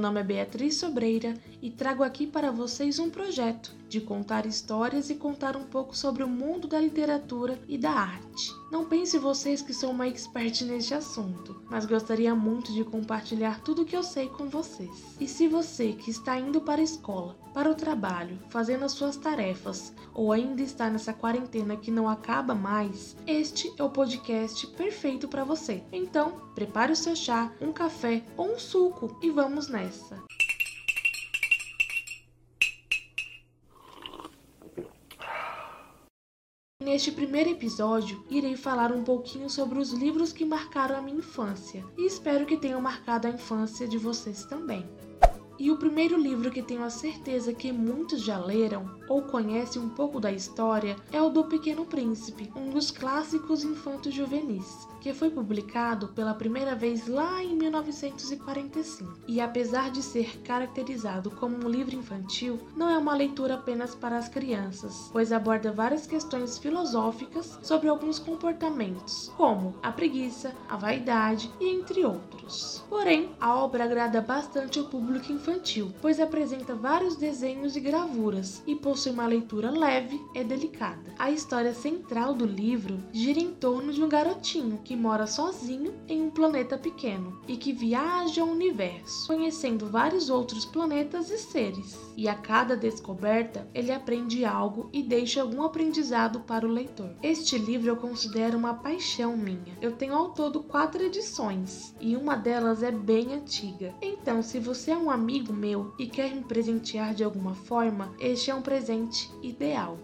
nome é Beatriz Sobreira e trago aqui para vocês um projeto de contar histórias e contar um pouco sobre o mundo da literatura e da arte. Não pense vocês que sou uma expert neste assunto, mas gostaria muito de compartilhar tudo o que eu sei com vocês. E se você que está indo para a escola, para o trabalho, fazendo as suas tarefas ou ainda está nessa quarentena que não acaba mais, este é o podcast perfeito para você. Então, prepare o seu chá, um café ou um suco e vamos nessa. Neste primeiro episódio, irei falar um pouquinho sobre os livros que marcaram a minha infância e espero que tenham marcado a infância de vocês também. E primeiro livro que tenho a certeza que muitos já leram ou conhecem um pouco da história é o do Pequeno Príncipe, um dos clássicos infantos juvenis, que foi publicado pela primeira vez lá em 1945. E apesar de ser caracterizado como um livro infantil, não é uma leitura apenas para as crianças, pois aborda várias questões filosóficas sobre alguns comportamentos, como a preguiça, a vaidade e entre outros. Porém, a obra agrada bastante ao público infantil infantil, pois apresenta vários desenhos e gravuras e possui uma leitura leve e delicada. A história central do livro gira em torno de um garotinho que mora sozinho em um planeta pequeno e que viaja ao universo, conhecendo vários outros planetas e seres. E a cada descoberta, ele aprende algo e deixa algum aprendizado para o leitor. Este livro eu considero uma paixão minha. Eu tenho ao todo quatro edições e uma delas é bem antiga. Então, se você é um amigo meu e quer me presentear de alguma forma, este é um presente ideal.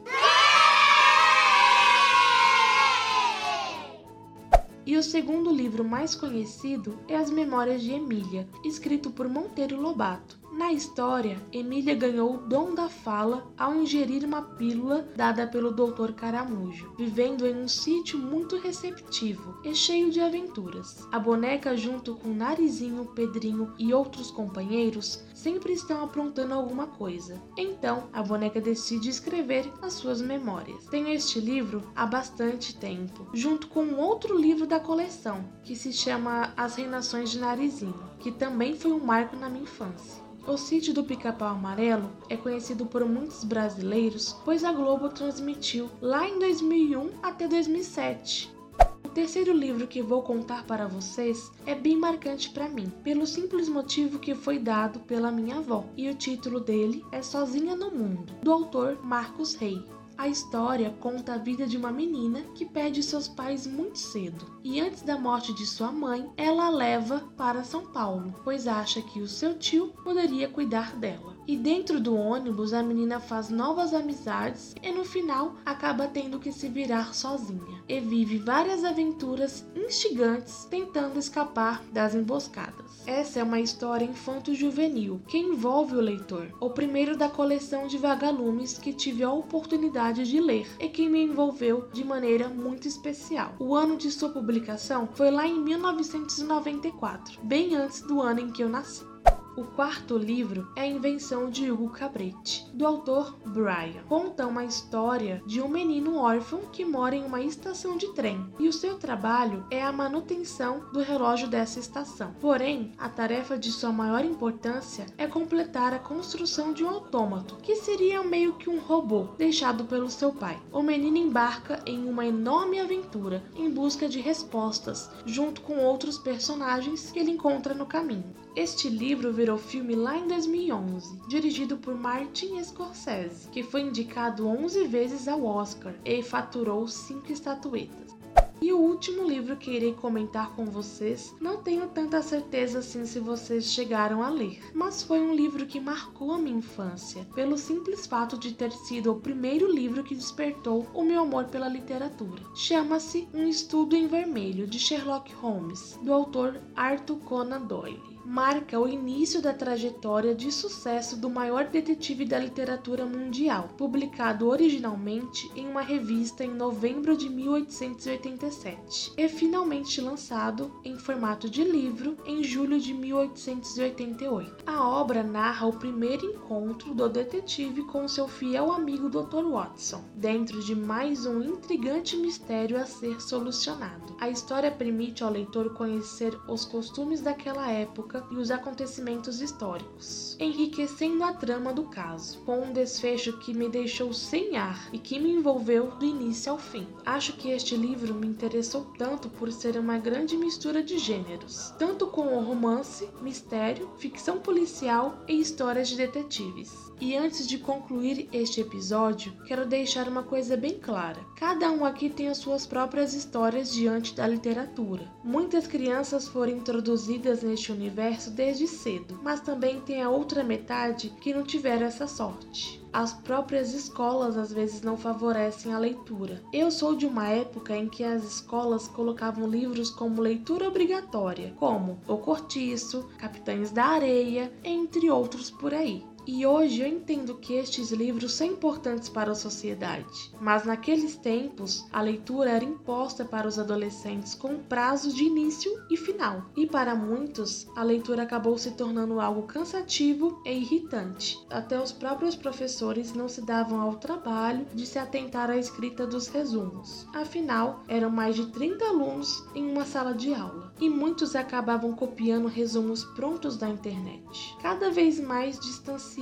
E o segundo livro mais conhecido é As Memórias de Emília, escrito por Monteiro Lobato. Na história, Emília ganhou o dom da fala ao ingerir uma pílula dada pelo Dr. Caramujo, vivendo em um sítio muito receptivo e cheio de aventuras. A boneca, junto com Narizinho, Pedrinho e outros companheiros, sempre estão aprontando alguma coisa. Então, a boneca decide escrever as suas memórias. Tenho este livro há bastante tempo, junto com outro livro da coleção, que se chama As Reinações de Narizinho, que também foi um marco na minha infância. O sítio do Pica-Pau Amarelo é conhecido por muitos brasileiros, pois a Globo transmitiu lá em 2001 até 2007. O terceiro livro que vou contar para vocês é bem marcante para mim, pelo simples motivo que foi dado pela minha avó, e o título dele é Sozinha no Mundo, do autor Marcos Rey. A história conta a vida de uma menina que perde seus pais muito cedo e antes da morte de sua mãe, ela a leva para São Paulo, pois acha que o seu tio poderia cuidar dela. E dentro do ônibus, a menina faz novas amizades e no final acaba tendo que se virar sozinha e vive várias aventuras instigantes tentando escapar das emboscadas. Essa é uma história infanto-juvenil que envolve o leitor, o primeiro da coleção de vagalumes que tive a oportunidade de ler e que me envolveu de maneira muito especial. O ano de sua publicação foi lá em 1994, bem antes do ano em que eu nasci. O quarto livro é a invenção de Hugo Cabretti, do autor Brian. Conta uma história de um menino órfão que mora em uma estação de trem e o seu trabalho é a manutenção do relógio dessa estação. Porém, a tarefa de sua maior importância é completar a construção de um autômato, que seria meio que um robô deixado pelo seu pai. O menino embarca em uma enorme aventura em busca de respostas, junto com outros personagens que ele encontra no caminho. Este livro virou filme lá em 2011, dirigido por Martin Scorsese, que foi indicado 11 vezes ao Oscar e faturou 5 estatuetas. E o último livro que irei comentar com vocês, não tenho tanta certeza assim se vocês chegaram a ler, mas foi um livro que marcou a minha infância, pelo simples fato de ter sido o primeiro livro que despertou o meu amor pela literatura. Chama-se Um Estudo em Vermelho, de Sherlock Holmes, do autor Arthur Conan Doyle marca o início da trajetória de sucesso do maior detetive da literatura mundial, publicado originalmente em uma revista em novembro de 1887 e finalmente lançado em formato de livro em julho de 1888. A obra narra o primeiro encontro do detetive com seu fiel amigo Dr. Watson, dentro de mais um intrigante mistério a ser solucionado. A história permite ao leitor conhecer os costumes daquela época e os acontecimentos históricos, enriquecendo a trama do caso, com um desfecho que me deixou sem ar e que me envolveu do início ao fim. Acho que este livro me interessou tanto por ser uma grande mistura de gêneros, tanto com o romance, mistério, ficção policial e histórias de detetives. E antes de concluir este episódio, quero deixar uma coisa bem clara. Cada um aqui tem as suas próprias histórias diante da literatura. Muitas crianças foram introduzidas neste universo desde cedo, mas também tem a outra metade que não tiveram essa sorte. As próprias escolas às vezes não favorecem a leitura. Eu sou de uma época em que as escolas colocavam livros como leitura obrigatória, como O Cortiço, Capitães da Areia, entre outros por aí. E hoje eu entendo que estes livros são importantes para a sociedade, mas naqueles tempos a leitura era imposta para os adolescentes com prazo de início e final, e para muitos a leitura acabou se tornando algo cansativo e irritante. Até os próprios professores não se davam ao trabalho de se atentar à escrita dos resumos. Afinal, eram mais de 30 alunos em uma sala de aula, e muitos acabavam copiando resumos prontos da internet, cada vez mais distanciados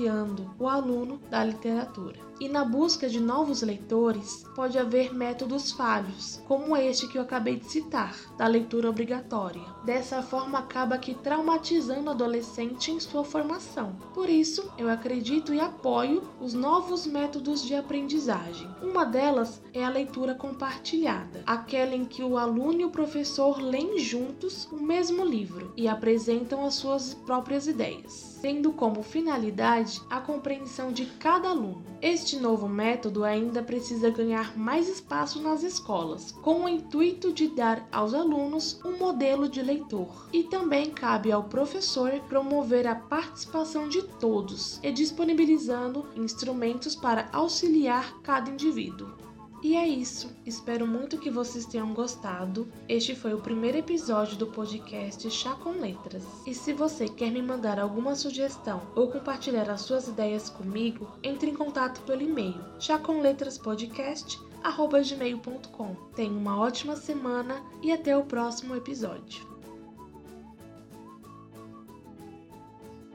o aluno da literatura. E na busca de novos leitores, pode haver métodos falhos, como este que eu acabei de citar, da leitura obrigatória. Dessa forma, acaba que traumatizando o adolescente em sua formação. Por isso, eu acredito e apoio os novos métodos de aprendizagem. Uma delas é a leitura compartilhada, aquela em que o aluno e o professor leem juntos o mesmo livro e apresentam as suas próprias ideias, tendo como finalidade a compreensão de cada aluno. Este novo método ainda precisa ganhar mais espaço nas escolas, com o intuito de dar aos alunos um modelo de leitor. E também cabe ao professor promover a participação de todos e disponibilizando instrumentos para auxiliar cada indivíduo. E é isso. Espero muito que vocês tenham gostado. Este foi o primeiro episódio do podcast Chá com Letras. E se você quer me mandar alguma sugestão ou compartilhar as suas ideias comigo, entre em contato pelo e-mail chacomletraspodcast@gmail.com. Tenha uma ótima semana e até o próximo episódio.